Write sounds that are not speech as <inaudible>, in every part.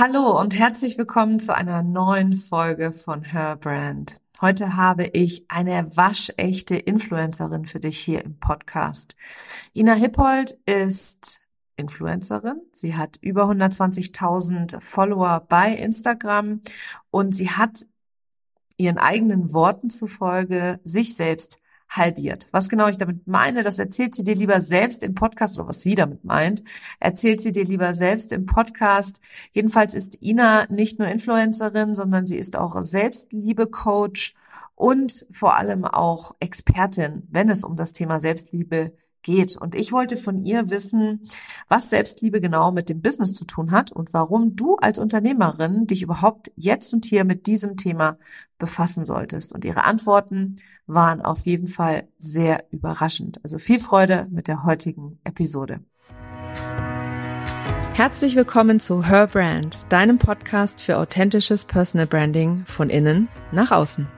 Hallo und herzlich willkommen zu einer neuen Folge von Her Brand. Heute habe ich eine waschechte Influencerin für dich hier im Podcast. Ina Hippold ist Influencerin. Sie hat über 120.000 Follower bei Instagram und sie hat ihren eigenen Worten zufolge sich selbst halbiert. Was genau ich damit meine, das erzählt sie dir lieber selbst im Podcast oder was sie damit meint, erzählt sie dir lieber selbst im Podcast. Jedenfalls ist Ina nicht nur Influencerin, sondern sie ist auch Selbstliebe-Coach und vor allem auch Expertin, wenn es um das Thema Selbstliebe geht. Und ich wollte von ihr wissen, was Selbstliebe genau mit dem Business zu tun hat und warum du als Unternehmerin dich überhaupt jetzt und hier mit diesem Thema befassen solltest. Und ihre Antworten waren auf jeden Fall sehr überraschend. Also viel Freude mit der heutigen Episode. Herzlich willkommen zu Her Brand, deinem Podcast für authentisches Personal Branding von innen nach außen.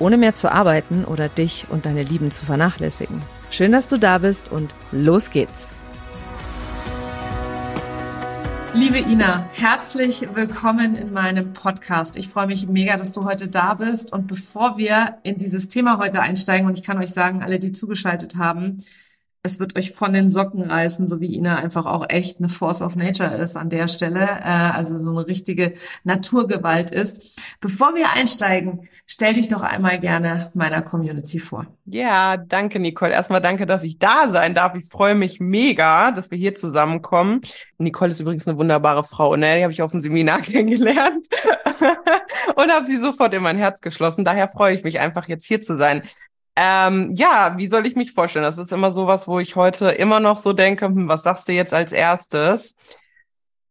Ohne mehr zu arbeiten oder dich und deine Lieben zu vernachlässigen. Schön, dass du da bist und los geht's. Liebe Ina, herzlich willkommen in meinem Podcast. Ich freue mich mega, dass du heute da bist. Und bevor wir in dieses Thema heute einsteigen, und ich kann euch sagen, alle, die zugeschaltet haben, es wird euch von den Socken reißen, so wie Ina einfach auch echt eine Force of Nature ist an der Stelle, äh, also so eine richtige Naturgewalt ist. Bevor wir einsteigen, stell dich doch einmal gerne meiner Community vor. Ja, danke Nicole. Erstmal danke, dass ich da sein darf. Ich freue mich mega, dass wir hier zusammenkommen. Nicole ist übrigens eine wunderbare Frau, ne? Die habe ich auf dem Seminar <laughs> kennengelernt <laughs> und habe sie sofort in mein Herz geschlossen. Daher freue ich mich einfach jetzt hier zu sein. Ähm, ja, wie soll ich mich vorstellen? Das ist immer sowas, wo ich heute immer noch so denke, hm, was sagst du jetzt als erstes?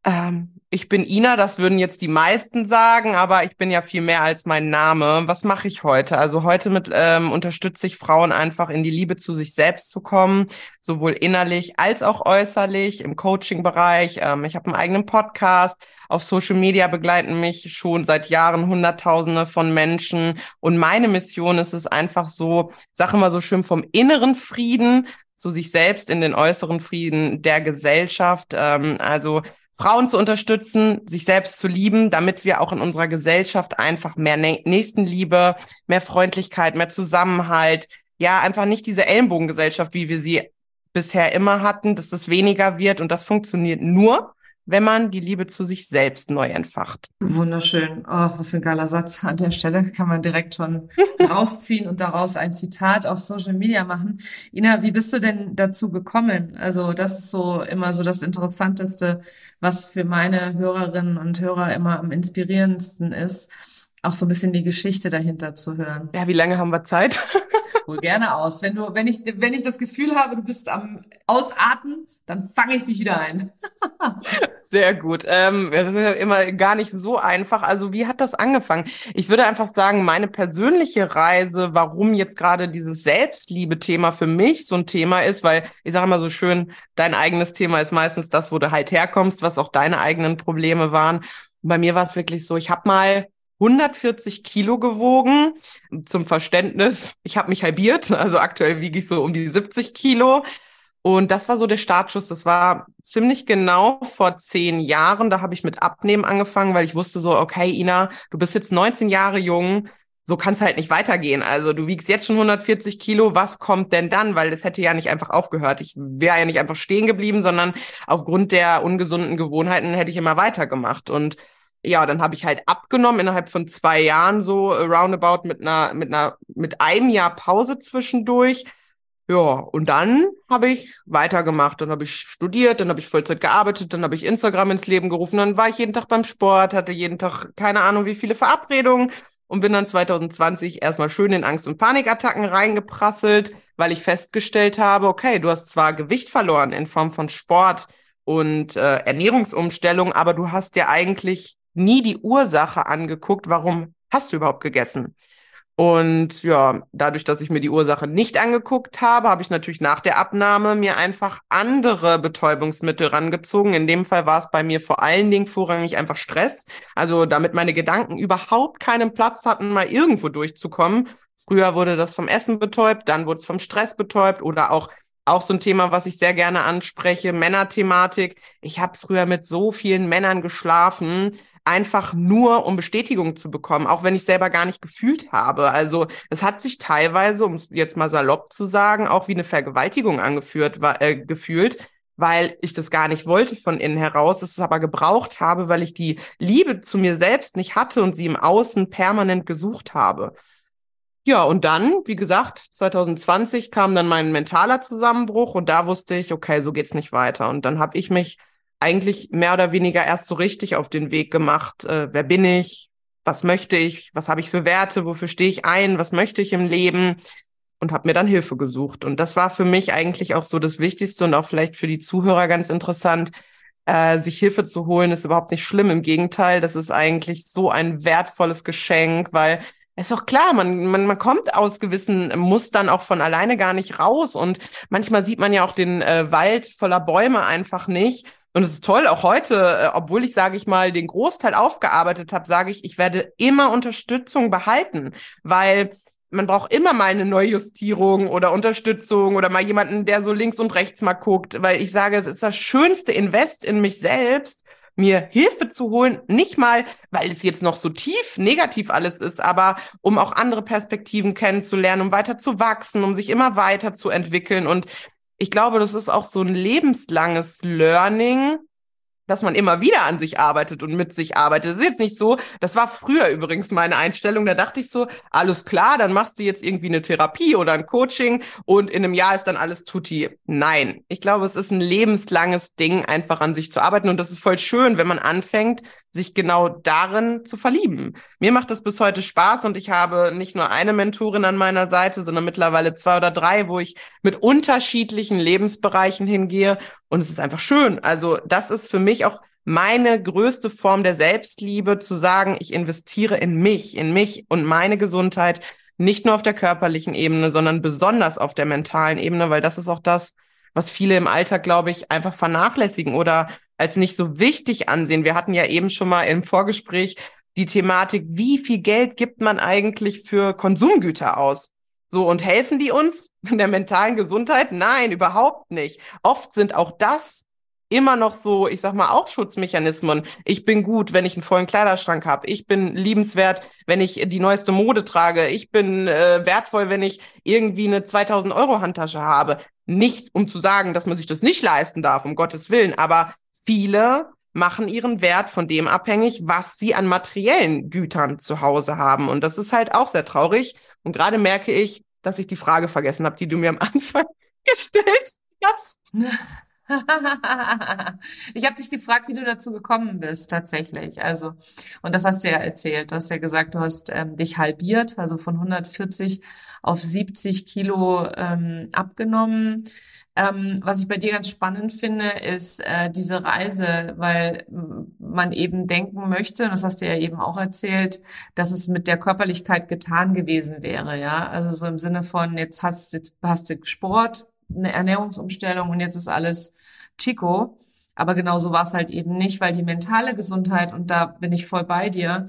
Ähm, ich bin Ina, das würden jetzt die meisten sagen, aber ich bin ja viel mehr als mein Name. Was mache ich heute? Also heute mit ähm, unterstütze ich Frauen einfach in die Liebe zu sich selbst zu kommen, sowohl innerlich als auch äußerlich im Coaching-Bereich. Ähm, ich habe einen eigenen Podcast. Auf Social Media begleiten mich schon seit Jahren Hunderttausende von Menschen. Und meine Mission ist es einfach so, sage immer so schön vom inneren Frieden zu sich selbst in den äußeren Frieden der Gesellschaft. Ähm, also Frauen zu unterstützen, sich selbst zu lieben, damit wir auch in unserer Gesellschaft einfach mehr Nächstenliebe, mehr Freundlichkeit, mehr Zusammenhalt, ja, einfach nicht diese Ellenbogengesellschaft, wie wir sie bisher immer hatten, dass das weniger wird und das funktioniert nur, wenn man die Liebe zu sich selbst neu entfacht. Wunderschön. Oh, was für ein geiler Satz. An der Stelle kann man direkt schon <laughs> rausziehen und daraus ein Zitat auf Social Media machen. Ina, wie bist du denn dazu gekommen? Also das ist so immer so das Interessanteste, was für meine Hörerinnen und Hörer immer am inspirierendsten ist, auch so ein bisschen die Geschichte dahinter zu hören. Ja, wie lange haben wir Zeit? Hol gerne aus. Wenn du, wenn ich, wenn ich das Gefühl habe, du bist am Ausatmen, dann fange ich dich wieder ein. <laughs> Sehr gut. Ähm, das ist ja immer gar nicht so einfach. Also wie hat das angefangen? Ich würde einfach sagen, meine persönliche Reise, warum jetzt gerade dieses Selbstliebe-Thema für mich so ein Thema ist, weil ich sage immer so schön, dein eigenes Thema ist meistens das, wo du halt herkommst, was auch deine eigenen Probleme waren. Bei mir war es wirklich so, ich habe mal 140 Kilo gewogen. Zum Verständnis, ich habe mich halbiert, <laughs> also aktuell wiege ich so um die 70 Kilo. Und das war so der Startschuss. Das war ziemlich genau vor zehn Jahren. Da habe ich mit Abnehmen angefangen, weil ich wusste so, okay, Ina, du bist jetzt 19 Jahre jung. So kann es halt nicht weitergehen. Also du wiegst jetzt schon 140 Kilo. Was kommt denn dann? Weil das hätte ja nicht einfach aufgehört. Ich wäre ja nicht einfach stehen geblieben, sondern aufgrund der ungesunden Gewohnheiten hätte ich immer weitergemacht. Und ja, dann habe ich halt abgenommen innerhalb von zwei Jahren so roundabout mit einer, mit einer, mit einem Jahr Pause zwischendurch. Ja, und dann habe ich weitergemacht. Dann habe ich studiert, dann habe ich Vollzeit gearbeitet, dann habe ich Instagram ins Leben gerufen, dann war ich jeden Tag beim Sport, hatte jeden Tag keine Ahnung wie viele Verabredungen und bin dann 2020 erstmal schön in Angst- und Panikattacken reingeprasselt, weil ich festgestellt habe, okay, du hast zwar Gewicht verloren in Form von Sport und äh, Ernährungsumstellung, aber du hast ja eigentlich nie die Ursache angeguckt, warum hast du überhaupt gegessen? Und ja, dadurch, dass ich mir die Ursache nicht angeguckt habe, habe ich natürlich nach der Abnahme mir einfach andere Betäubungsmittel rangezogen. In dem Fall war es bei mir vor allen Dingen vorrangig einfach Stress. Also damit meine Gedanken überhaupt keinen Platz hatten, mal irgendwo durchzukommen. Früher wurde das vom Essen betäubt, dann wurde es vom Stress betäubt oder auch auch so ein Thema, was ich sehr gerne anspreche, Männerthematik. Ich habe früher mit so vielen Männern geschlafen, einfach nur, um Bestätigung zu bekommen, auch wenn ich selber gar nicht gefühlt habe. Also es hat sich teilweise, um es jetzt mal salopp zu sagen, auch wie eine Vergewaltigung angeführt, äh, gefühlt, weil ich das gar nicht wollte von innen heraus, es aber gebraucht habe, weil ich die Liebe zu mir selbst nicht hatte und sie im Außen permanent gesucht habe. Ja, und dann, wie gesagt, 2020 kam dann mein mentaler Zusammenbruch und da wusste ich, okay, so geht's nicht weiter. Und dann habe ich mich eigentlich mehr oder weniger erst so richtig auf den Weg gemacht. Äh, wer bin ich? Was möchte ich? Was habe ich für Werte? Wofür stehe ich ein? Was möchte ich im Leben? Und habe mir dann Hilfe gesucht. Und das war für mich eigentlich auch so das Wichtigste und auch vielleicht für die Zuhörer ganz interessant. Äh, sich Hilfe zu holen, ist überhaupt nicht schlimm. Im Gegenteil, das ist eigentlich so ein wertvolles Geschenk, weil ist doch klar, man, man, man kommt aus gewissen Mustern auch von alleine gar nicht raus. Und manchmal sieht man ja auch den äh, Wald voller Bäume einfach nicht. Und es ist toll, auch heute, äh, obwohl ich, sage ich mal, den Großteil aufgearbeitet habe, sage ich, ich werde immer Unterstützung behalten, weil man braucht immer mal eine Neujustierung oder Unterstützung oder mal jemanden, der so links und rechts mal guckt, weil ich sage, es ist das schönste Invest in mich selbst, mir Hilfe zu holen, nicht mal, weil es jetzt noch so tief negativ alles ist, aber um auch andere Perspektiven kennenzulernen, um weiter zu wachsen, um sich immer weiter zu entwickeln. Und ich glaube, das ist auch so ein lebenslanges Learning, dass man immer wieder an sich arbeitet und mit sich arbeitet. Das ist jetzt nicht so, das war früher übrigens meine Einstellung, da dachte ich so, alles klar, dann machst du jetzt irgendwie eine Therapie oder ein Coaching und in einem Jahr ist dann alles tutti. Nein, ich glaube, es ist ein lebenslanges Ding, einfach an sich zu arbeiten und das ist voll schön, wenn man anfängt, sich genau darin zu verlieben. Mir macht das bis heute Spaß und ich habe nicht nur eine Mentorin an meiner Seite, sondern mittlerweile zwei oder drei, wo ich mit unterschiedlichen Lebensbereichen hingehe und es ist einfach schön. Also das ist für mich auch meine größte Form der Selbstliebe, zu sagen, ich investiere in mich, in mich und meine Gesundheit, nicht nur auf der körperlichen Ebene, sondern besonders auf der mentalen Ebene, weil das ist auch das, was viele im Alltag, glaube ich, einfach vernachlässigen oder als nicht so wichtig ansehen. Wir hatten ja eben schon mal im Vorgespräch die Thematik, wie viel Geld gibt man eigentlich für Konsumgüter aus? So, und helfen die uns <laughs> in der mentalen Gesundheit? Nein, überhaupt nicht. Oft sind auch das immer noch so, ich sag mal, auch Schutzmechanismen. Ich bin gut, wenn ich einen vollen Kleiderschrank habe. Ich bin liebenswert, wenn ich die neueste Mode trage. Ich bin äh, wertvoll, wenn ich irgendwie eine 2000 Euro Handtasche habe. Nicht, um zu sagen, dass man sich das nicht leisten darf, um Gottes Willen, aber viele machen ihren Wert von dem abhängig, was sie an materiellen Gütern zu Hause haben. Und das ist halt auch sehr traurig. Und gerade merke ich, dass ich die Frage vergessen habe, die du mir am Anfang <laughs> gestellt hast. <laughs> <laughs> ich habe dich gefragt, wie du dazu gekommen bist, tatsächlich. Also, und das hast du ja erzählt. Du hast ja gesagt, du hast ähm, dich halbiert, also von 140 auf 70 Kilo ähm, abgenommen. Ähm, was ich bei dir ganz spannend finde, ist äh, diese Reise, weil man eben denken möchte, und das hast du ja eben auch erzählt, dass es mit der Körperlichkeit getan gewesen wäre, ja. Also so im Sinne von, jetzt hast, jetzt hast du Sport, eine Ernährungsumstellung und jetzt ist alles Chico. Aber genau so war es halt eben nicht, weil die mentale Gesundheit, und da bin ich voll bei dir,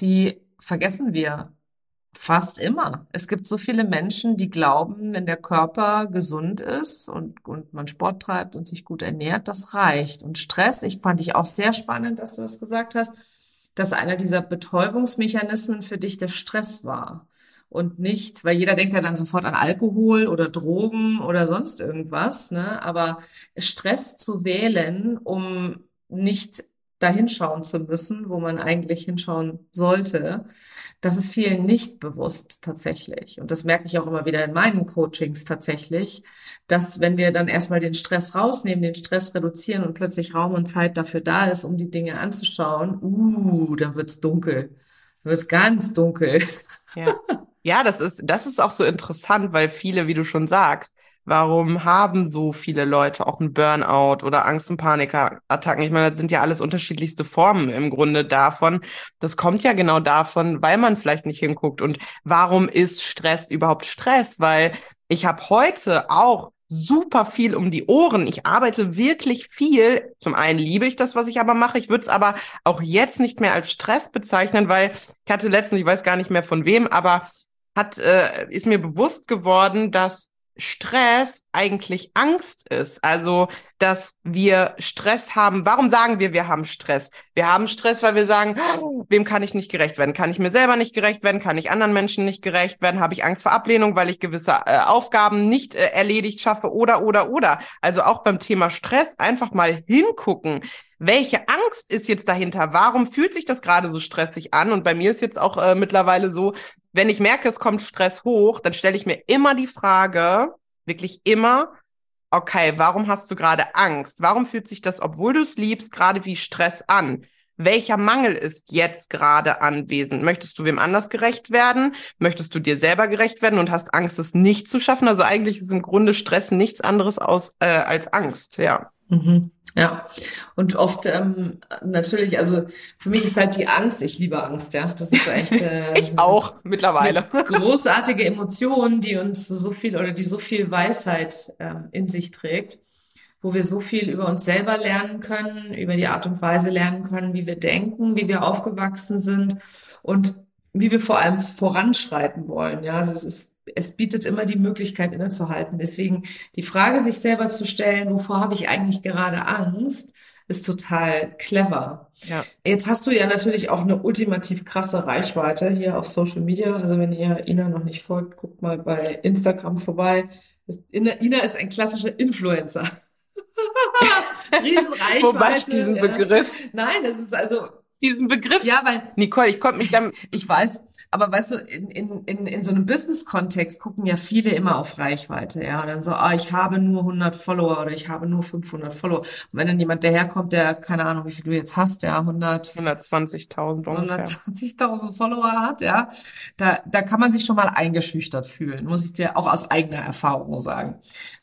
die vergessen wir fast immer. Es gibt so viele Menschen, die glauben, wenn der Körper gesund ist und, und man Sport treibt und sich gut ernährt, das reicht. Und Stress, ich fand ich auch sehr spannend, dass du das gesagt hast, dass einer dieser Betäubungsmechanismen für dich der Stress war und nicht, weil jeder denkt ja dann sofort an Alkohol oder Drogen oder sonst irgendwas, ne? Aber Stress zu wählen, um nicht dahinschauen zu müssen, wo man eigentlich hinschauen sollte, das ist vielen nicht bewusst tatsächlich. Und das merke ich auch immer wieder in meinen Coachings tatsächlich, dass wenn wir dann erstmal den Stress rausnehmen, den Stress reduzieren und plötzlich Raum und Zeit dafür da ist, um die Dinge anzuschauen, uh, dann wird's dunkel. Dann wird's ganz dunkel. Ja. <laughs> Ja, das ist, das ist auch so interessant, weil viele, wie du schon sagst, Warum haben so viele Leute auch einen Burnout oder Angst- und Panikattacken? Ich meine, das sind ja alles unterschiedlichste Formen im Grunde davon. Das kommt ja genau davon, weil man vielleicht nicht hinguckt. Und warum ist Stress überhaupt Stress? Weil ich habe heute auch super viel um die Ohren. Ich arbeite wirklich viel. Zum einen liebe ich das, was ich aber mache. Ich würde es aber auch jetzt nicht mehr als Stress bezeichnen, weil ich hatte letztens, ich weiß gar nicht mehr von wem, aber hat, äh, ist mir bewusst geworden, dass Stress eigentlich Angst ist. Also, dass wir Stress haben. Warum sagen wir, wir haben Stress? Wir haben Stress, weil wir sagen, oh, wem kann ich nicht gerecht werden? Kann ich mir selber nicht gerecht werden? Kann ich anderen Menschen nicht gerecht werden? Habe ich Angst vor Ablehnung, weil ich gewisse äh, Aufgaben nicht äh, erledigt schaffe? Oder, oder, oder. Also auch beim Thema Stress einfach mal hingucken. Welche Angst ist jetzt dahinter? Warum fühlt sich das gerade so stressig an? Und bei mir ist jetzt auch äh, mittlerweile so, wenn ich merke, es kommt Stress hoch, dann stelle ich mir immer die Frage, wirklich immer, okay, warum hast du gerade Angst? Warum fühlt sich das, obwohl du es liebst, gerade wie Stress an? Welcher Mangel ist jetzt gerade anwesend? Möchtest du wem anders gerecht werden? Möchtest du dir selber gerecht werden und hast Angst, es nicht zu schaffen? Also eigentlich ist im Grunde Stress nichts anderes aus, äh, als Angst, ja. Mhm. Ja, und oft ähm, natürlich, also für mich ist halt die Angst, ich liebe Angst, ja. Das ist echt. Äh, <laughs> ich auch mittlerweile. großartige Emotion, die uns so viel oder die so viel Weisheit ähm, in sich trägt, wo wir so viel über uns selber lernen können, über die Art und Weise lernen können, wie wir denken, wie wir aufgewachsen sind und wie wir vor allem voranschreiten wollen. Ja, also es ist es bietet immer die Möglichkeit innezuhalten. Deswegen die Frage sich selber zu stellen, wovor habe ich eigentlich gerade Angst, ist total clever. Ja. Jetzt hast du ja natürlich auch eine ultimativ krasse Reichweite hier auf Social Media. Also wenn ihr Ina noch nicht folgt, guckt mal bei Instagram vorbei. Ina ist ein klassischer Influencer. <laughs> Riesenreichweite. Wobei ich diesen ja. Begriff. Nein, es ist also diesen Begriff. Ja, weil Nicole, ich konnte mich dann. ich weiß, aber weißt du, in, in, in, in so einem Business-Kontext gucken ja viele immer auf Reichweite, ja. Und dann so, ah, ich habe nur 100 Follower oder ich habe nur 500 Follower. Und wenn dann jemand daherkommt, der, keine Ahnung, wie viel du jetzt hast, ja, 100... 120.000 120.000 Follower hat, ja. Da, da kann man sich schon mal eingeschüchtert fühlen, muss ich dir auch aus eigener Erfahrung sagen.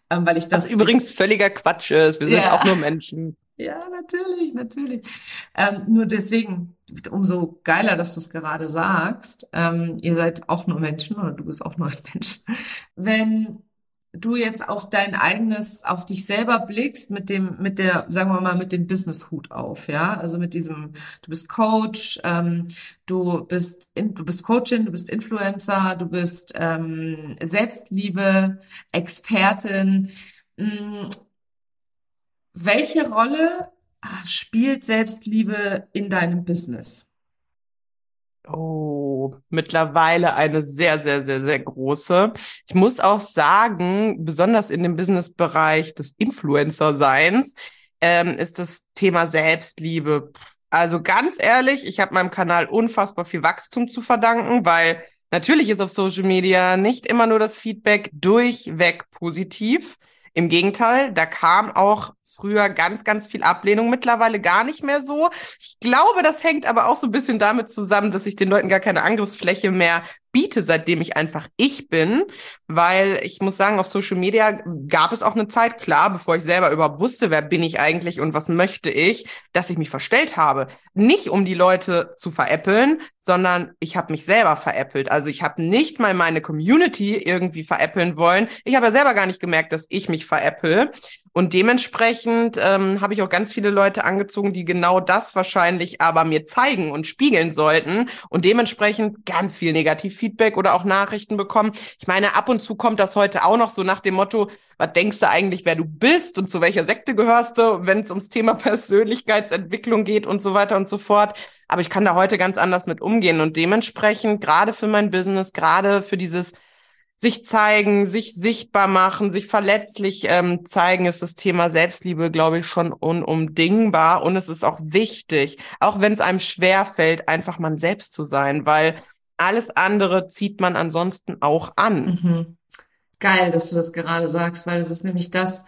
Ähm, weil ich das... Was übrigens völliger Quatsch ist. Wir sind ja. auch nur Menschen. Ja, natürlich, natürlich. Ähm, nur deswegen, umso geiler, dass du es gerade sagst. Ähm, ihr seid auch nur Menschen oder du bist auch nur ein <laughs> Mensch. Wenn du jetzt auf dein eigenes, auf dich selber blickst mit dem, mit der, sagen wir mal, mit dem Business-Hut auf, ja, also mit diesem, du bist Coach, ähm, du bist, in, du bist Coachin, du bist Influencer, du bist ähm, Selbstliebe, Expertin. Mh, mm, welche Rolle ah, spielt Selbstliebe in deinem Business? Oh, mittlerweile eine sehr, sehr, sehr, sehr große. Ich muss auch sagen, besonders in dem Businessbereich des Influencer-Seins ähm, ist das Thema Selbstliebe. Also ganz ehrlich, ich habe meinem Kanal unfassbar viel Wachstum zu verdanken, weil natürlich ist auf Social Media nicht immer nur das Feedback durchweg positiv. Im Gegenteil, da kam auch früher ganz, ganz viel Ablehnung, mittlerweile gar nicht mehr so. Ich glaube, das hängt aber auch so ein bisschen damit zusammen, dass ich den Leuten gar keine Angriffsfläche mehr biete, seitdem ich einfach ich bin, weil ich muss sagen, auf Social Media gab es auch eine Zeit, klar, bevor ich selber überhaupt wusste, wer bin ich eigentlich und was möchte ich, dass ich mich verstellt habe. Nicht um die Leute zu veräppeln, sondern ich habe mich selber veräppelt. Also ich habe nicht mal meine Community irgendwie veräppeln wollen. Ich habe ja selber gar nicht gemerkt, dass ich mich veräpple. Und dementsprechend ähm, habe ich auch ganz viele Leute angezogen, die genau das wahrscheinlich aber mir zeigen und spiegeln sollten und dementsprechend ganz viel negativ Feedback oder auch Nachrichten bekommen. Ich meine, ab und zu kommt das heute auch noch so nach dem Motto, was denkst du eigentlich, wer du bist und zu welcher Sekte gehörst du, wenn es ums Thema <laughs> Persönlichkeitsentwicklung geht und so weiter und so fort. Aber ich kann da heute ganz anders mit umgehen und dementsprechend gerade für mein Business, gerade für dieses sich zeigen, sich sichtbar machen, sich verletzlich ähm, zeigen, ist das Thema Selbstliebe, glaube ich, schon unumdingbar. Und es ist auch wichtig, auch wenn es einem schwer fällt, einfach man selbst zu sein, weil alles andere zieht man ansonsten auch an. Mhm. Geil, dass du das gerade sagst, weil es ist nämlich das,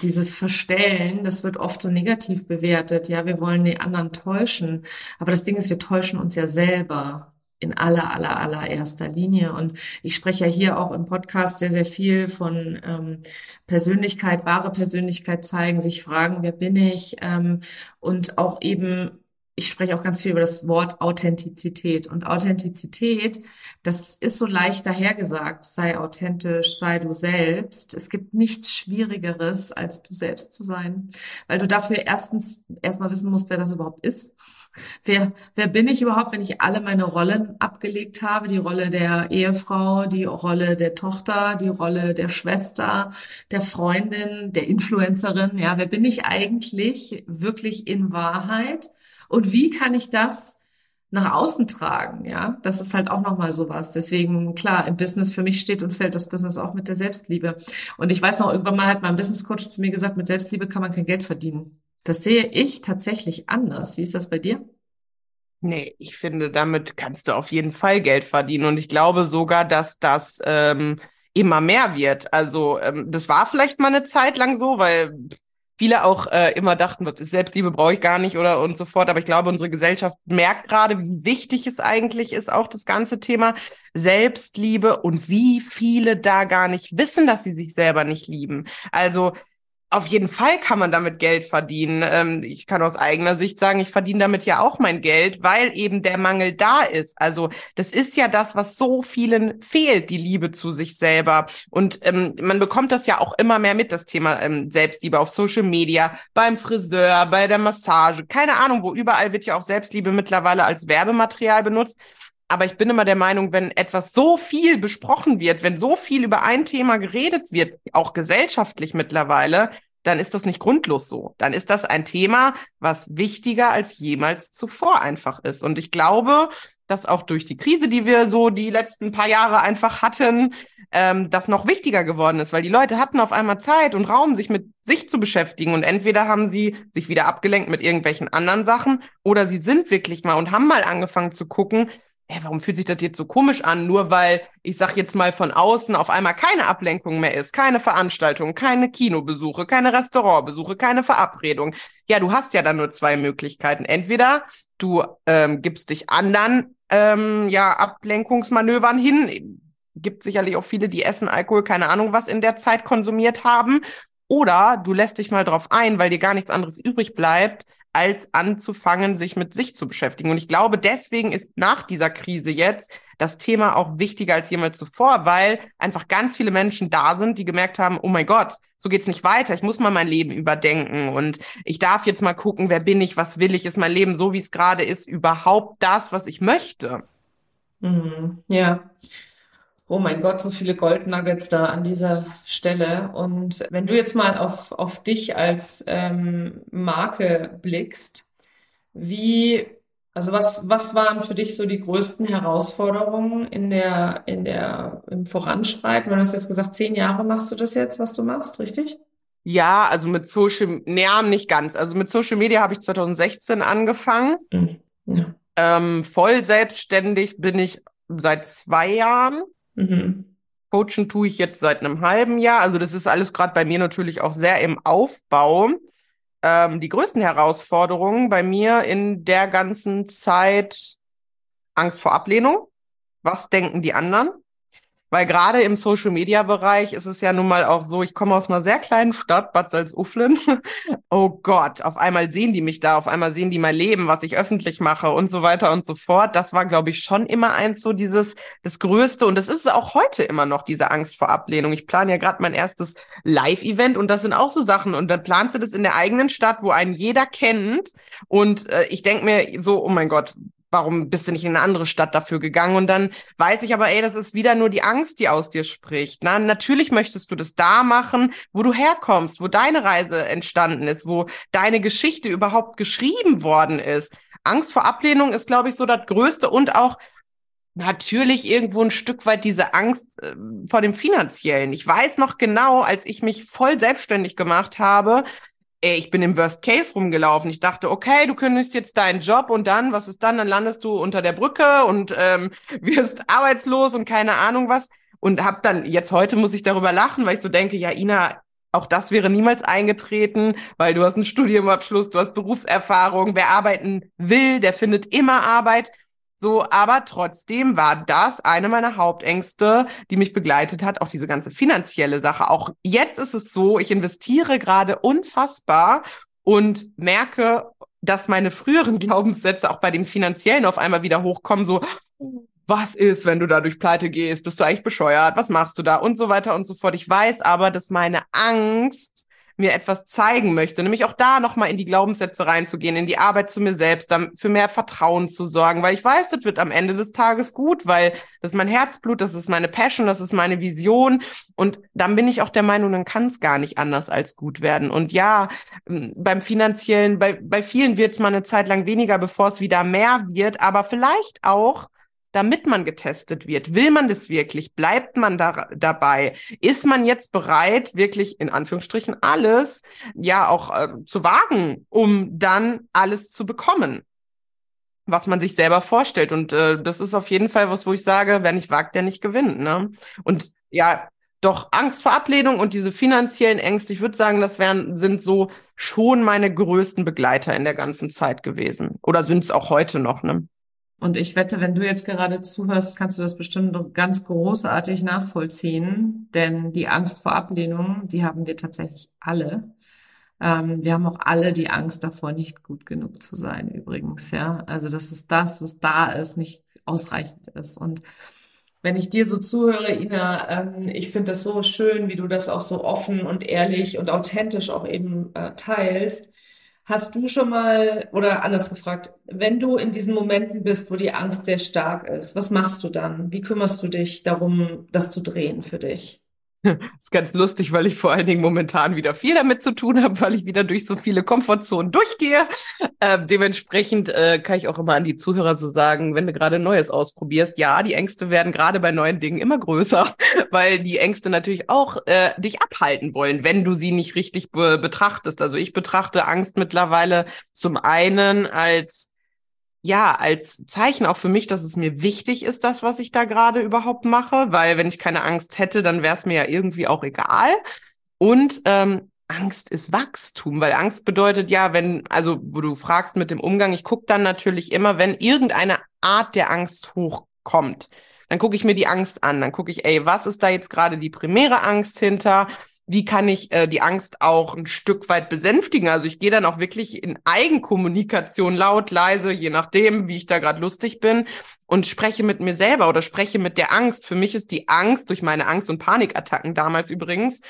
dieses Verstellen, das wird oft so negativ bewertet. Ja, wir wollen die anderen täuschen. Aber das Ding ist, wir täuschen uns ja selber in aller, aller, allererster Linie. Und ich spreche ja hier auch im Podcast sehr, sehr viel von ähm, Persönlichkeit, wahre Persönlichkeit zeigen, sich fragen, wer bin ich? Ähm, und auch eben ich spreche auch ganz viel über das Wort Authentizität. Und Authentizität, das ist so leicht dahergesagt. Sei authentisch, sei du selbst. Es gibt nichts Schwierigeres, als du selbst zu sein. Weil du dafür erstens erstmal wissen musst, wer das überhaupt ist. Wer, wer bin ich überhaupt, wenn ich alle meine Rollen abgelegt habe? Die Rolle der Ehefrau, die Rolle der Tochter, die Rolle der Schwester, der Freundin, der Influencerin. Ja, wer bin ich eigentlich wirklich in Wahrheit? Und wie kann ich das nach außen tragen, ja? Das ist halt auch nochmal sowas. Deswegen, klar, im Business für mich steht und fällt das Business auch mit der Selbstliebe. Und ich weiß noch, irgendwann mal hat mein Business Coach zu mir gesagt, mit Selbstliebe kann man kein Geld verdienen. Das sehe ich tatsächlich anders. Wie ist das bei dir? Nee, ich finde, damit kannst du auf jeden Fall Geld verdienen. Und ich glaube sogar, dass das ähm, immer mehr wird. Also ähm, das war vielleicht mal eine Zeit lang so, weil viele auch äh, immer dachten, Selbstliebe brauche ich gar nicht oder und so fort. Aber ich glaube, unsere Gesellschaft merkt gerade, wie wichtig es eigentlich ist, auch das ganze Thema Selbstliebe und wie viele da gar nicht wissen, dass sie sich selber nicht lieben. Also auf jeden Fall kann man damit Geld verdienen. Ähm, ich kann aus eigener Sicht sagen, ich verdiene damit ja auch mein Geld, weil eben der Mangel da ist. Also das ist ja das, was so vielen fehlt, die Liebe zu sich selber. Und ähm, man bekommt das ja auch immer mehr mit, das Thema ähm, Selbstliebe auf Social Media, beim Friseur, bei der Massage, keine Ahnung, wo überall wird ja auch Selbstliebe mittlerweile als Werbematerial benutzt. Aber ich bin immer der Meinung, wenn etwas so viel besprochen wird, wenn so viel über ein Thema geredet wird, auch gesellschaftlich mittlerweile, dann ist das nicht grundlos so. Dann ist das ein Thema, was wichtiger als jemals zuvor einfach ist. Und ich glaube, dass auch durch die Krise, die wir so die letzten paar Jahre einfach hatten, ähm, das noch wichtiger geworden ist, weil die Leute hatten auf einmal Zeit und Raum, sich mit sich zu beschäftigen. Und entweder haben sie sich wieder abgelenkt mit irgendwelchen anderen Sachen oder sie sind wirklich mal und haben mal angefangen zu gucken, ey, warum fühlt sich das jetzt so komisch an? Nur weil, ich sag jetzt mal von außen, auf einmal keine Ablenkung mehr ist, keine Veranstaltung, keine Kinobesuche, keine Restaurantbesuche, keine Verabredung. Ja, du hast ja dann nur zwei Möglichkeiten. Entweder du ähm, gibst dich anderen ähm, ja, Ablenkungsmanövern hin. Gibt sicherlich auch viele, die Essen, Alkohol, keine Ahnung was in der Zeit konsumiert haben. Oder du lässt dich mal drauf ein, weil dir gar nichts anderes übrig bleibt, als anzufangen, sich mit sich zu beschäftigen. Und ich glaube, deswegen ist nach dieser Krise jetzt das Thema auch wichtiger als jemals zuvor, weil einfach ganz viele Menschen da sind, die gemerkt haben, oh mein Gott, so geht's nicht weiter. Ich muss mal mein Leben überdenken und ich darf jetzt mal gucken, wer bin ich, was will ich, ist mein Leben so, wie es gerade ist, überhaupt das, was ich möchte. Mhm. Ja. Oh mein Gott, so viele Goldnuggets da an dieser Stelle. Und wenn du jetzt mal auf, auf dich als ähm, Marke blickst, wie, also was, was waren für dich so die größten Herausforderungen in der, in der, im Voranschreiten? Du hast jetzt gesagt, zehn Jahre machst du das jetzt, was du machst, richtig? Ja, also mit Social, nee, nicht ganz. Also mit Social Media habe ich 2016 angefangen. Mhm. Ja. Ähm, voll selbstständig bin ich seit zwei Jahren. Mhm. Coachen tue ich jetzt seit einem halben Jahr. Also das ist alles gerade bei mir natürlich auch sehr im Aufbau. Ähm, die größten Herausforderungen bei mir in der ganzen Zeit Angst vor Ablehnung. Was denken die anderen? Weil gerade im Social-Media-Bereich ist es ja nun mal auch so, ich komme aus einer sehr kleinen Stadt, Bad Salzuflen. <laughs> oh Gott, auf einmal sehen die mich da, auf einmal sehen die mein Leben, was ich öffentlich mache und so weiter und so fort. Das war, glaube ich, schon immer eins so dieses, das Größte. Und das ist auch heute immer noch diese Angst vor Ablehnung. Ich plane ja gerade mein erstes Live-Event und das sind auch so Sachen. Und dann planst du das in der eigenen Stadt, wo einen jeder kennt. Und äh, ich denke mir so, oh mein Gott, warum bist du nicht in eine andere Stadt dafür gegangen? Und dann weiß ich aber, ey, das ist wieder nur die Angst, die aus dir spricht. Na, natürlich möchtest du das da machen, wo du herkommst, wo deine Reise entstanden ist, wo deine Geschichte überhaupt geschrieben worden ist. Angst vor Ablehnung ist, glaube ich, so das Größte und auch natürlich irgendwo ein Stück weit diese Angst äh, vor dem Finanziellen. Ich weiß noch genau, als ich mich voll selbstständig gemacht habe, ey, ich bin im Worst Case rumgelaufen. Ich dachte, okay, du kündigst jetzt deinen Job und dann, was ist dann? Dann landest du unter der Brücke und ähm, <laughs> wirst arbeitslos und keine Ahnung was. Und hab dann, jetzt heute muss ich darüber lachen, weil ich so denke, ja, Ina, auch das wäre niemals eingetreten, weil du hast einen Studiumabschluss, du hast Berufserfahrung. Wer arbeiten will, der findet immer Arbeit. So, aber trotzdem war das eine meiner Hauptängste, die mich begleitet hat, auch diese ganze finanzielle Sache. Auch jetzt ist es so, ich investiere gerade unfassbar und merke, dass meine früheren <laughs> Glaubenssätze auch bei dem finanziellen auf einmal wieder hochkommen, so was ist, wenn du da durch Pleite gehst? Bist du eigentlich bescheuert? Was machst du da? Und so weiter und so fort. Ich weiß aber, dass meine Angst mir etwas zeigen möchte, nämlich auch da nochmal in die Glaubenssätze reinzugehen, in die Arbeit zu mir selbst, dann für mehr Vertrauen zu sorgen, weil ich weiß, das wird am Ende des Tages gut, weil das ist mein Herzblut, das ist meine Passion, das ist meine Vision. Und dann bin ich auch der Meinung, dann kann es gar nicht anders als gut werden. Und ja, beim finanziellen, bei, bei vielen wird es mal eine Zeit lang weniger, bevor es wieder mehr wird, aber vielleicht auch, damit man getestet wird? Will man das wirklich? Bleibt man da dabei? Ist man jetzt bereit, wirklich in Anführungsstrichen alles ja auch äh, zu wagen, um dann alles zu bekommen? was man sich selber vorstellt. Und äh, das ist auf jeden Fall was, wo ich sage, wer nicht wagt, der nicht gewinnt. Ne? Und ja, doch Angst vor Ablehnung und diese finanziellen Ängste, ich würde sagen, das wären, sind so schon meine größten Begleiter in der ganzen Zeit gewesen. Oder sind es auch heute noch, ne? Und ich wette, wenn du jetzt gerade zuhörst, kannst du das bestimmt ganz großartig nachvollziehen, denn die Angst vor Ablehnung, die haben wir tatsächlich alle. Ähm, wir haben auch alle die Angst davor, nicht gut genug zu sein, übrigens, ja. Also, dass es das, was da ist, nicht ausreichend ist. Und wenn ich dir so zuhöre, Ina, ähm, ich finde das so schön, wie du das auch so offen und ehrlich und authentisch auch eben äh, teilst. Hast du schon mal, oder anders gefragt, wenn du in diesen Momenten bist, wo die Angst sehr stark ist, was machst du dann? Wie kümmerst du dich darum, das zu drehen für dich? Das <laughs> ist ganz lustig, weil ich vor allen Dingen momentan wieder viel damit zu tun habe, weil ich wieder durch so viele Komfortzonen durchgehe. Äh, dementsprechend äh, kann ich auch immer an die Zuhörer so sagen, wenn du gerade Neues ausprobierst, ja, die Ängste werden gerade bei neuen Dingen immer größer, <laughs> weil die Ängste natürlich auch äh, dich abhalten wollen, wenn du sie nicht richtig be betrachtest. Also ich betrachte Angst mittlerweile zum einen als ja, als Zeichen auch für mich, dass es mir wichtig ist, das, was ich da gerade überhaupt mache, weil wenn ich keine Angst hätte, dann wäre es mir ja irgendwie auch egal. Und ähm, Angst ist Wachstum, weil Angst bedeutet ja, wenn, also wo du fragst mit dem Umgang, ich gucke dann natürlich immer, wenn irgendeine Art der Angst hochkommt, dann gucke ich mir die Angst an, dann gucke ich, ey, was ist da jetzt gerade die primäre Angst hinter? Wie kann ich äh, die Angst auch ein Stück weit besänftigen? Also ich gehe dann auch wirklich in Eigenkommunikation laut, leise, je nachdem, wie ich da gerade lustig bin und spreche mit mir selber oder spreche mit der Angst. Für mich ist die Angst durch meine Angst- und Panikattacken damals übrigens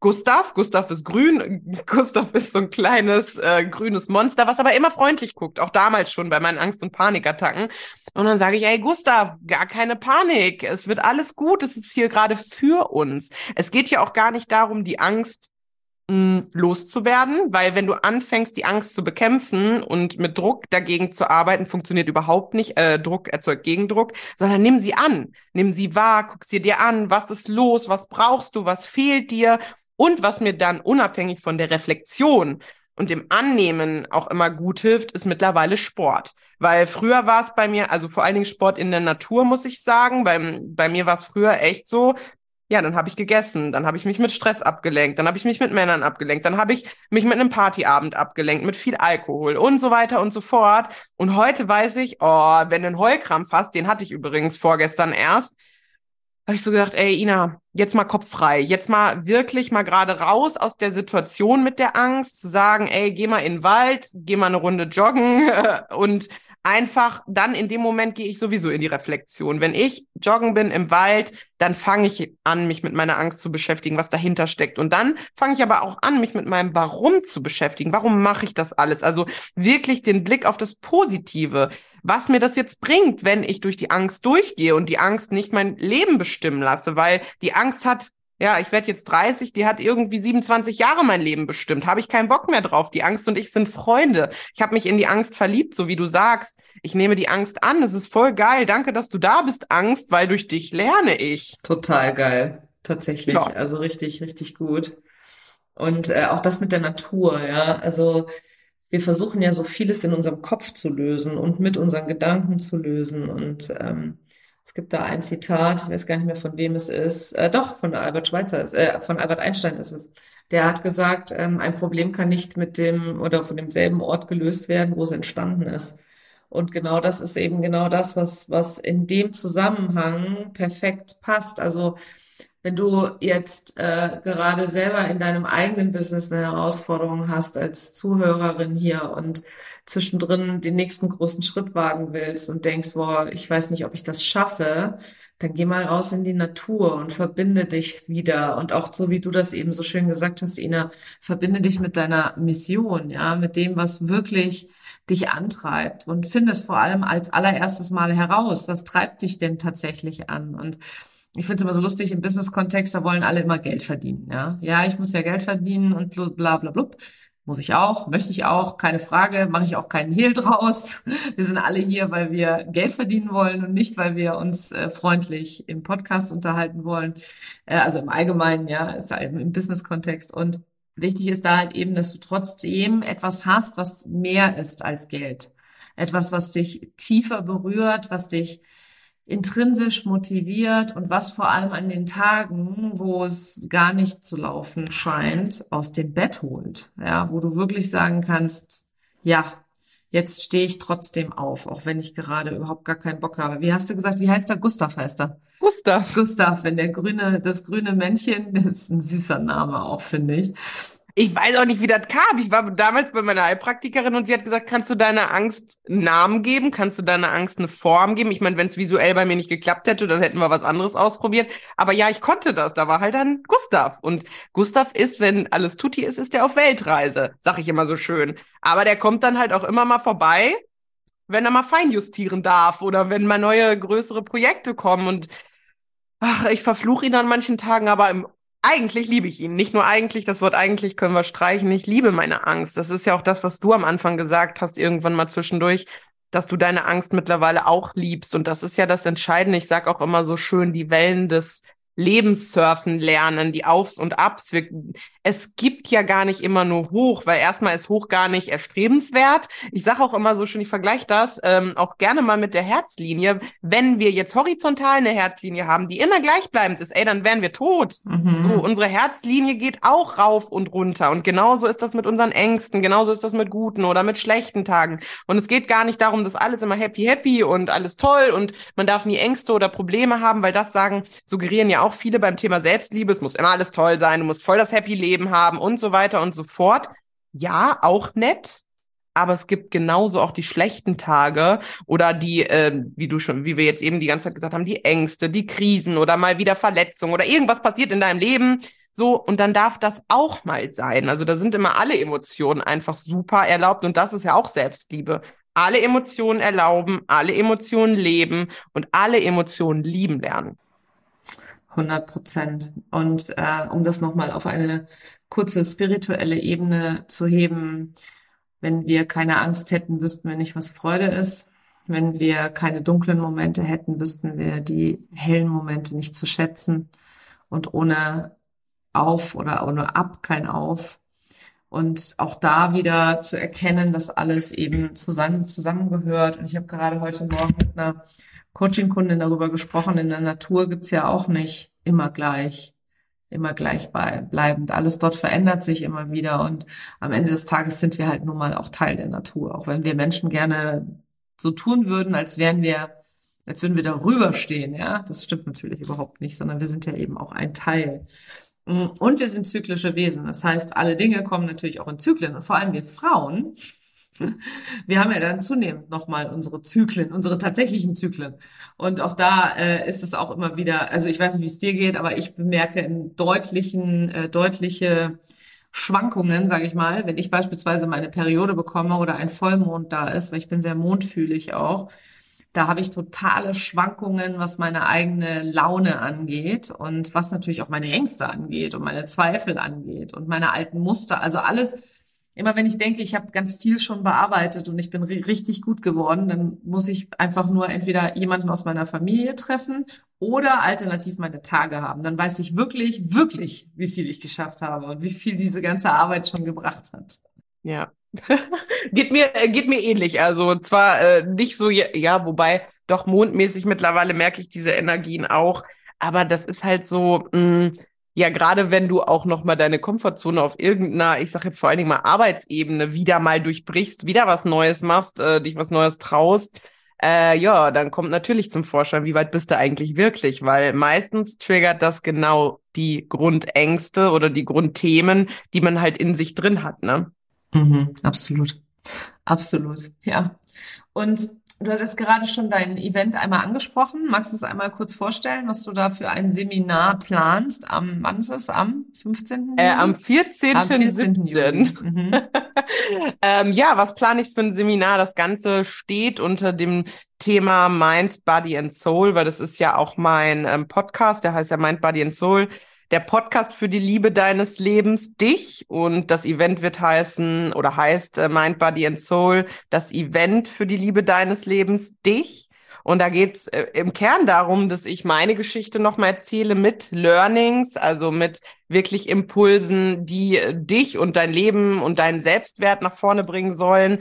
Gustav. Gustav ist grün. <laughs> Gustav ist so ein kleines äh, grünes Monster, was aber immer freundlich guckt. Auch damals schon bei meinen Angst- und Panikattacken. Und dann sage ich, ey Gustav, gar keine Panik. Es wird alles gut. Es ist hier gerade für uns. Es geht ja auch gar nicht darum, die Angst mh, hm, loszuwerden, weil wenn du anfängst, die Angst zu bekämpfen und mit Druck dagegen zu arbeiten, funktioniert überhaupt nicht. Äh, Druck erzeugt Gegendruck, sondern nimm sie an, nimm sie wahr, guck sie dir an, was ist los, was brauchst du, was fehlt dir und was mir dann unabhängig von der Reflexion und dem Annehmen auch immer gut hilft, ist mittlerweile Sport. Weil früher war es bei mir, also vor allen Dingen Sport in der Natur, muss ich sagen. Bei, bei mir war es früher echt so, ja, dann habe ich gegessen, dann habe ich mich mit Stress abgelenkt, dann habe ich mich mit Männern abgelenkt, dann habe ich mich mit einem Partyabend abgelenkt, mit viel Alkohol und so weiter und so fort. Und heute weiß ich, oh, wenn du einen Heulkrampf hast, den hatte ich übrigens vorgestern erst, habe ich so gedacht, ey, Ina, jetzt mal Kopf frei, jetzt mal wirklich mal gerade raus aus der Situation mit der Angst, zu sagen, ey, geh mal in den Wald, geh mal eine Runde joggen <laughs> und einfach dann in dem Moment gehe ich sowieso in die Reflexion. Wenn ich joggen bin im Wald, dann fange ich an, mich mit meiner Angst zu beschäftigen, was dahinter steckt. Und dann fange ich aber auch an, mich mit meinem Warum zu beschäftigen. Warum mache ich das alles? Also wirklich den Blick auf das Positive was mir das jetzt bringt, wenn ich durch die Angst durchgehe und die Angst nicht mein Leben bestimmen lasse, weil die Angst hat, ja, ich werde jetzt 30, die hat irgendwie 27 Jahre mein Leben bestimmt. Habe ich keinen Bock mehr drauf. Die Angst und ich sind Freunde. Ich habe mich in die Angst verliebt, so wie du sagst. Ich nehme die Angst an. Es ist voll geil. Danke, dass du da bist, Angst, weil durch dich lerne ich. Total geil. Tatsächlich. Ja. Also richtig, richtig gut. Und äh, auch das mit der Natur, ja. Also wir versuchen ja so vieles in unserem Kopf zu lösen und mit unseren Gedanken zu lösen. Und ähm, es gibt da ein Zitat, ich weiß gar nicht mehr von wem es ist, äh, doch von Albert Schweitzer, äh, von Albert Einstein ist es. Der hat gesagt, ähm, ein Problem kann nicht mit dem oder von demselben Ort gelöst werden, wo es entstanden ist. Und genau das ist eben genau das, was, was in dem Zusammenhang perfekt passt. Also wenn du jetzt äh, gerade selber in deinem eigenen Business eine Herausforderung hast als Zuhörerin hier und zwischendrin den nächsten großen Schritt wagen willst und denkst, boah, ich weiß nicht, ob ich das schaffe, dann geh mal raus in die Natur und verbinde dich wieder. Und auch so wie du das eben so schön gesagt hast, Ina, verbinde dich mit deiner Mission, ja, mit dem, was wirklich dich antreibt und finde es vor allem als allererstes Mal heraus. Was treibt dich denn tatsächlich an? Und ich finde es immer so lustig, im Business-Kontext, da wollen alle immer Geld verdienen. Ja, ja, ich muss ja Geld verdienen und bla bla bla. Muss ich auch, möchte ich auch, keine Frage, mache ich auch keinen Hehl draus. <laughs> Wir sind alle hier, weil wir Geld verdienen wollen und nicht, weil wir uns äh, freundlich im Podcast unterhalten wollen. Äh, also im Allgemeinen, ja, ist ja im Business-Kontext. Und wichtig ist da halt eben, dass du trotzdem etwas hast, was mehr ist als Geld. Etwas, was dich tiefer berührt, was dich intrinsisch motiviert und was vor allem an den Tagen, wo es gar nicht zu laufen scheint, aus dem Bett holt. Ja, wo du wirklich sagen kannst, ja, jetzt stehe ich trotzdem auf, auch wenn ich gerade überhaupt gar keinen Bock habe. Wie hast du gesagt, wie heißt er? Gustav heißt er. Gustav. Gustav, wenn der grüne, das grüne Männchen, das ist ein süßer Name auch, finde ich. Ich weiß auch nicht, wie das kam. Ich war damals bei meiner Heilpraktikerin und sie hat gesagt, kannst du deiner Angst einen Namen geben? Kannst du deiner Angst eine Form geben? Ich meine, wenn es visuell bei mir nicht geklappt hätte, dann hätten wir was anderes ausprobiert. Aber ja, ich konnte das. Da war halt dann Gustav. Und Gustav ist, wenn alles tutti ist, ist der auf Weltreise. Sag ich immer so schön. Aber der kommt dann halt auch immer mal vorbei, wenn er mal feinjustieren darf oder wenn mal neue, größere Projekte kommen. Und ach, ich verfluche ihn an manchen Tagen, aber im eigentlich liebe ich ihn. Nicht nur eigentlich, das Wort eigentlich können wir streichen. Ich liebe meine Angst. Das ist ja auch das, was du am Anfang gesagt hast, irgendwann mal zwischendurch, dass du deine Angst mittlerweile auch liebst. Und das ist ja das Entscheidende. Ich sage auch immer so schön, die Wellen des Lebenssurfen lernen, die Aufs und Abs. Wir, es gibt ja gar nicht immer nur hoch, weil erstmal ist hoch gar nicht erstrebenswert. Ich sage auch immer so schön, ich vergleiche das ähm, auch gerne mal mit der Herzlinie. Wenn wir jetzt horizontal eine Herzlinie haben, die immer gleichbleibend ist, ey, dann wären wir tot. Mhm. So, unsere Herzlinie geht auch rauf und runter. Und genauso ist das mit unseren Ängsten, genauso ist das mit guten oder mit schlechten Tagen. Und es geht gar nicht darum, dass alles immer happy, happy und alles toll und man darf nie Ängste oder Probleme haben, weil das sagen, suggerieren ja auch viele beim Thema Selbstliebe. Es muss immer alles toll sein, du musst voll das Happy Leben Leben haben und so weiter und so fort. Ja, auch nett. Aber es gibt genauso auch die schlechten Tage oder die, äh, wie du schon, wie wir jetzt eben die ganze Zeit gesagt haben, die Ängste, die Krisen oder mal wieder Verletzungen oder irgendwas passiert in deinem Leben. So, und dann darf das auch mal sein. Also da sind immer alle Emotionen einfach super erlaubt und das ist ja auch Selbstliebe. Alle Emotionen erlauben, alle Emotionen leben und alle Emotionen lieben lernen. 100 Prozent. Und äh, um das nochmal auf eine kurze spirituelle Ebene zu heben, wenn wir keine Angst hätten, wüssten wir nicht, was Freude ist. Wenn wir keine dunklen Momente hätten, wüssten wir die hellen Momente nicht zu schätzen. Und ohne auf oder ohne ab kein auf. Und auch da wieder zu erkennen, dass alles eben zusammen, zusammengehört. Und ich habe gerade heute Morgen mit einer Coaching-Kundin darüber gesprochen, in der Natur gibt's ja auch nicht immer gleich, immer gleich bleibend. Alles dort verändert sich immer wieder und am Ende des Tages sind wir halt nun mal auch Teil der Natur. Auch wenn wir Menschen gerne so tun würden, als wären wir, als würden wir darüber stehen, ja. Das stimmt natürlich überhaupt nicht, sondern wir sind ja eben auch ein Teil. Und wir sind zyklische Wesen. Das heißt, alle Dinge kommen natürlich auch in Zyklen. Und vor allem wir Frauen <laughs> wir haben ja dann zunehmend nochmal unsere Zyklen, unsere tatsächlichen Zyklen. Und auch da äh, ist es auch immer wieder, also ich weiß nicht, wie es dir geht, aber ich bemerke in deutlichen, äh, deutliche Schwankungen, sage ich mal, wenn ich beispielsweise meine Periode bekomme oder ein Vollmond da ist, weil ich bin sehr mondfühlig auch, da habe ich totale Schwankungen, was meine eigene Laune angeht und was natürlich auch meine Ängste angeht und meine Zweifel angeht und meine alten Muster. Also alles immer wenn ich denke, ich habe ganz viel schon bearbeitet und ich bin richtig gut geworden, dann muss ich einfach nur entweder jemanden aus meiner Familie treffen oder alternativ meine Tage haben. Dann weiß ich wirklich, wirklich, wie viel ich geschafft habe und wie viel diese ganze Arbeit schon gebracht hat. Ja. <laughs> geht mir äh, geht mir ähnlich. Also zwar äh, nicht so ja, wobei doch mondmäßig mittlerweile merke ich diese Energien auch, aber das ist halt so mh, mm, Ja, gerade wenn du auch noch mal deine Komfortzone auf irgendeiner, ich sag jetzt vor allen Dingen mal Arbeitsebene wieder mal durchbrichst, wieder was Neues machst, äh, dich was Neues traust, äh, ja, dann kommt natürlich zum Vorschein, wie weit bist du eigentlich wirklich, weil meistens triggert das genau die Grundängste oder die Grundthemen, die man halt in sich drin hat, ne? Mhm, absolut. Absolut, ja. Und Du hast jetzt gerade schon dein Event einmal angesprochen. Magst du es einmal kurz vorstellen, was du da für ein Seminar planst? Am, wann ist es? Am 15. Äh, am 14. Am 14. Juli. Mhm. <laughs> ähm, ja, was plane ich für ein Seminar? Das Ganze steht unter dem Thema Mind, Body and Soul, weil das ist ja auch mein ähm, Podcast, der heißt ja Mind, Body and Soul der Podcast für die Liebe deines Lebens, dich. Und das Event wird heißen oder heißt äh, Mind, Body and Soul, das Event für die Liebe deines Lebens, dich. Und da geht's äh, im Kern darum, dass ich meine Geschichte nochmal erzähle mit Learnings, also mit wirklich Impulsen, die äh, dich und dein Leben und deinen Selbstwert nach vorne bringen sollen.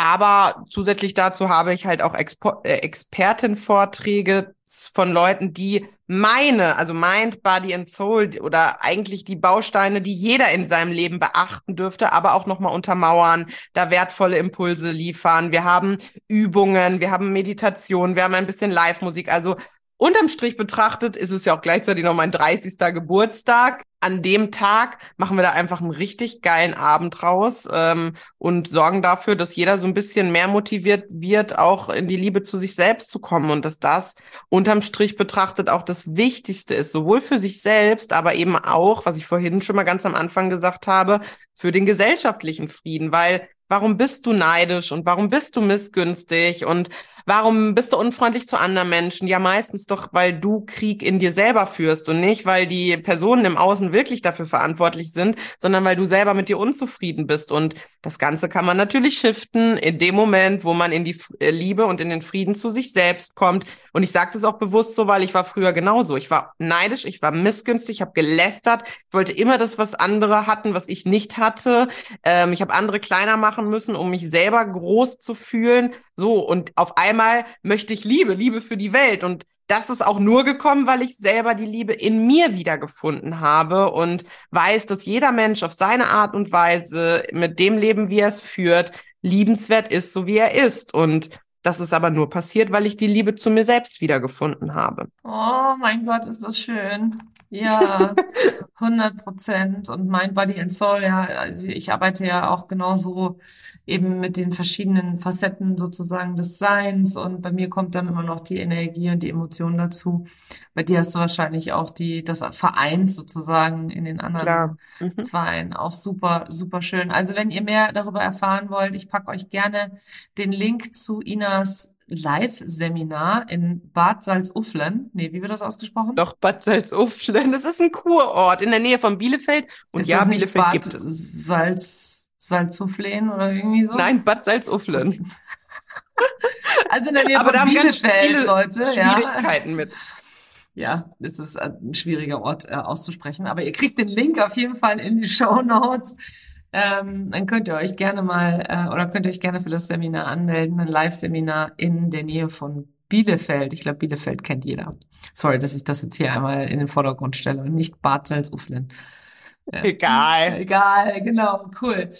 Aber zusätzlich dazu habe ich halt auch Expo äh, Expertenvorträge von Leuten, die meine, also Mind, Body and Soul oder eigentlich die Bausteine, die jeder in seinem Leben beachten dürfte, aber auch nochmal untermauern, da wertvolle Impulse liefern. Wir haben Übungen, wir haben Meditation, wir haben ein bisschen Live-Musik. Also unterm Strich betrachtet ist es ja auch gleichzeitig noch mein 30. Geburtstag an dem Tag machen wir da einfach einen richtig geilen Abend raus ähm, und sorgen dafür, dass jeder so ein bisschen mehr motiviert wird, auch in die Liebe zu sich selbst zu kommen und dass das unterm Strich betrachtet auch das Wichtigste ist, sowohl für sich selbst, aber eben auch, was ich vorhin schon mal ganz am Anfang gesagt habe, für den gesellschaftlichen Frieden, weil warum bist du neidisch und warum bist du missgünstig? Und warum bist du unfreundlich zu anderen Menschen? Ja, meistens doch, weil du Krieg in dir selber führst und nicht, weil die Personen im Außen wirklich dafür verantwortlich sind, sondern weil du selber mit dir unzufrieden bist. Und das Ganze kann man natürlich shiften in dem Moment, wo man in die äh, Liebe und in den Frieden zu sich selbst kommt. Und ich sage das auch bewusst so, weil ich war früher genauso. Ich war neidisch, ich war missgünstig, ich habe gelästert, ich wollte immer das, was andere hatten, was ich nicht hatte. Ähm, ich habe andere kleiner machen müssen, um mich selber groß zu fühlen. So, und auf einmal möchte ich Liebe, Liebe für die Welt. Und das ist auch nur gekommen, weil ich selber die Liebe in mir wiedergefunden habe und weiß, dass jeder Mensch auf seine Art und Weise mit dem Leben, wie er es führt, liebenswert ist, so wie er ist. Und das ist aber nur passiert, weil ich die Liebe zu mir selbst wiedergefunden habe. Oh mein Gott, ist das schön. Ja, <laughs> 100 Prozent. Und Mind, Body and Soul, ja, also ich arbeite ja auch genauso eben mit den verschiedenen Facetten sozusagen des Seins. Und bei mir kommt dann immer noch die Energie und die Emotion dazu. Bei dir hast du wahrscheinlich auch die, das vereint sozusagen in den anderen mhm. Zweien. Auch super, super schön. Also wenn ihr mehr darüber erfahren wollt, ich packe euch gerne den Link zu Inas Live-Seminar in Bad Salzuflen. Nee, wie wird das ausgesprochen? Doch, Bad Salzuflen. Das ist ein Kurort in der Nähe von Bielefeld. Und ist ja, Bielefeld Bad gibt es. Salz, Salzuflen oder irgendwie so? Nein, Bad Salzuflen. <laughs> also in der Nähe Aber von Bielefeld, Leute. Schwierigkeiten ja. mit. Ja, es ist ein schwieriger Ort äh, auszusprechen. Aber ihr kriegt den Link auf jeden Fall in die Show Notes. Ähm, dann könnt ihr euch gerne mal äh, oder könnt ihr euch gerne für das Seminar anmelden, ein Live-Seminar in der Nähe von Bielefeld. Ich glaube, Bielefeld kennt jeder. Sorry, dass ich das jetzt hier einmal in den Vordergrund stelle und nicht Bad Salzuflen. Ja. Egal. <laughs> Egal, genau, cool.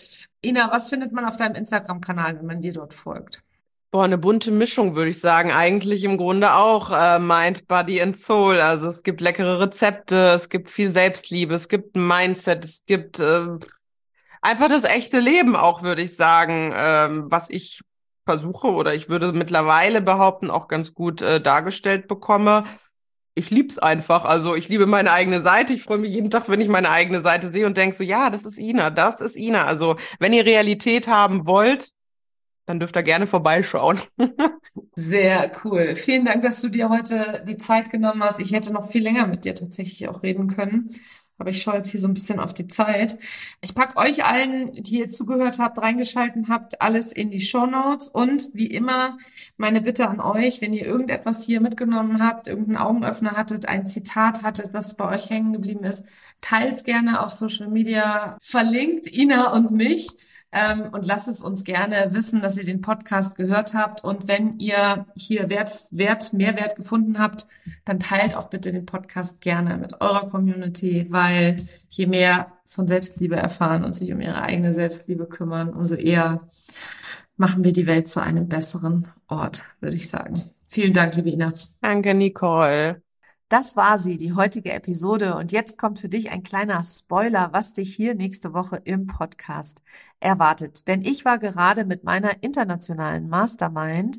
Ina, was findet man auf deinem Instagram-Kanal, wenn man dir dort folgt? Boah, eine bunte Mischung, würde ich sagen. Eigentlich im Grunde auch äh, Mind, Body and Soul. Also es gibt leckere Rezepte, es gibt viel Selbstliebe, es gibt ein Mindset, es gibt äh, einfach das echte Leben auch, würde ich sagen, ähm, was ich versuche oder ich würde mittlerweile behaupten, auch ganz gut äh, dargestellt bekomme. Ich lieb's einfach. Also ich liebe meine eigene Seite. Ich freue mich jeden Tag, wenn ich meine eigene Seite sehe und denke so, ja, das ist Ina, das ist Ina. Also wenn ihr Realität haben wollt, dann dürft ihr gerne vorbeischauen. <laughs> Sehr cool. Vielen Dank, dass du dir heute die Zeit genommen hast. Ich hätte noch viel länger mit dir tatsächlich auch reden können. Aber ich schaue jetzt hier so ein bisschen auf die Zeit. Ich pack euch allen, die ihr zugehört habt, reingeschalten habt, alles in die Show Notes. Und wie immer meine Bitte an euch, wenn ihr irgendetwas hier mitgenommen habt, irgendeinen Augenöffner hattet, ein Zitat hattet, was bei euch hängen geblieben ist, teils gerne auf Social Media, verlinkt Ina und mich Ähm, und lasst es uns gerne wissen, dass ihr den Podcast gehört habt. Und wenn ihr hier Wert, Wert, Mehrwert gefunden habt, dann teilt auch bitte den Podcast gerne mit eurer Community, weil je mehr von Selbstliebe erfahren und sich um ihre eigene Selbstliebe kümmern, umso eher machen wir die Welt zu einem besseren Ort, würde ich sagen. Vielen Dank, liebe Ina. Danke, Nicole. Das war sie, die heutige Episode. Und jetzt kommt für dich ein kleiner Spoiler, was dich hier nächste Woche im Podcast erwartet. Denn ich war gerade mit meiner internationalen Mastermind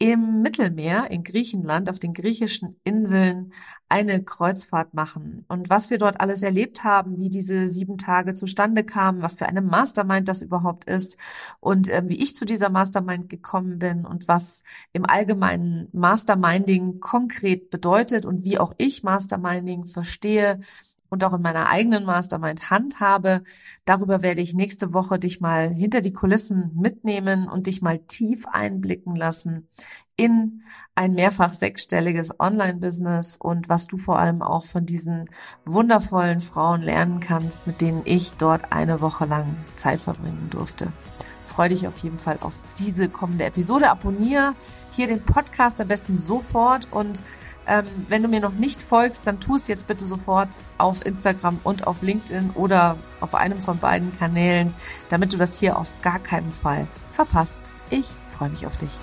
im Mittelmeer in Griechenland auf den griechischen Inseln eine Kreuzfahrt machen. Und was wir dort alles erlebt haben, wie diese sieben Tage zustande kamen, was für eine Mastermind das überhaupt ist und äh, wie ich zu dieser Mastermind gekommen bin und was im allgemeinen Masterminding konkret bedeutet und wie auch ich Masterminding verstehe, und auch in meiner eigenen Mastermind handhabe. Darüber werde ich nächste Woche dich mal hinter die Kulissen mitnehmen und dich mal tief einblicken lassen in ein mehrfach sechsstelliges Online-Business und was du vor allem auch von diesen wundervollen Frauen lernen kannst, mit denen ich dort eine Woche lang Zeit verbringen durfte. Freue dich auf jeden Fall auf diese kommende Episode. Abonniere hier den Podcast am besten sofort und ähm, wenn du mir noch nicht folgst, dann tu es jetzt bitte sofort auf Instagram und auf LinkedIn oder auf einem von beiden Kanälen, damit du das hier auf gar keinen Fall verpasst. Ich freue mich auf dich.